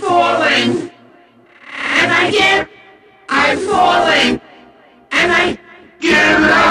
falling, and I get, I'm falling, and I get up.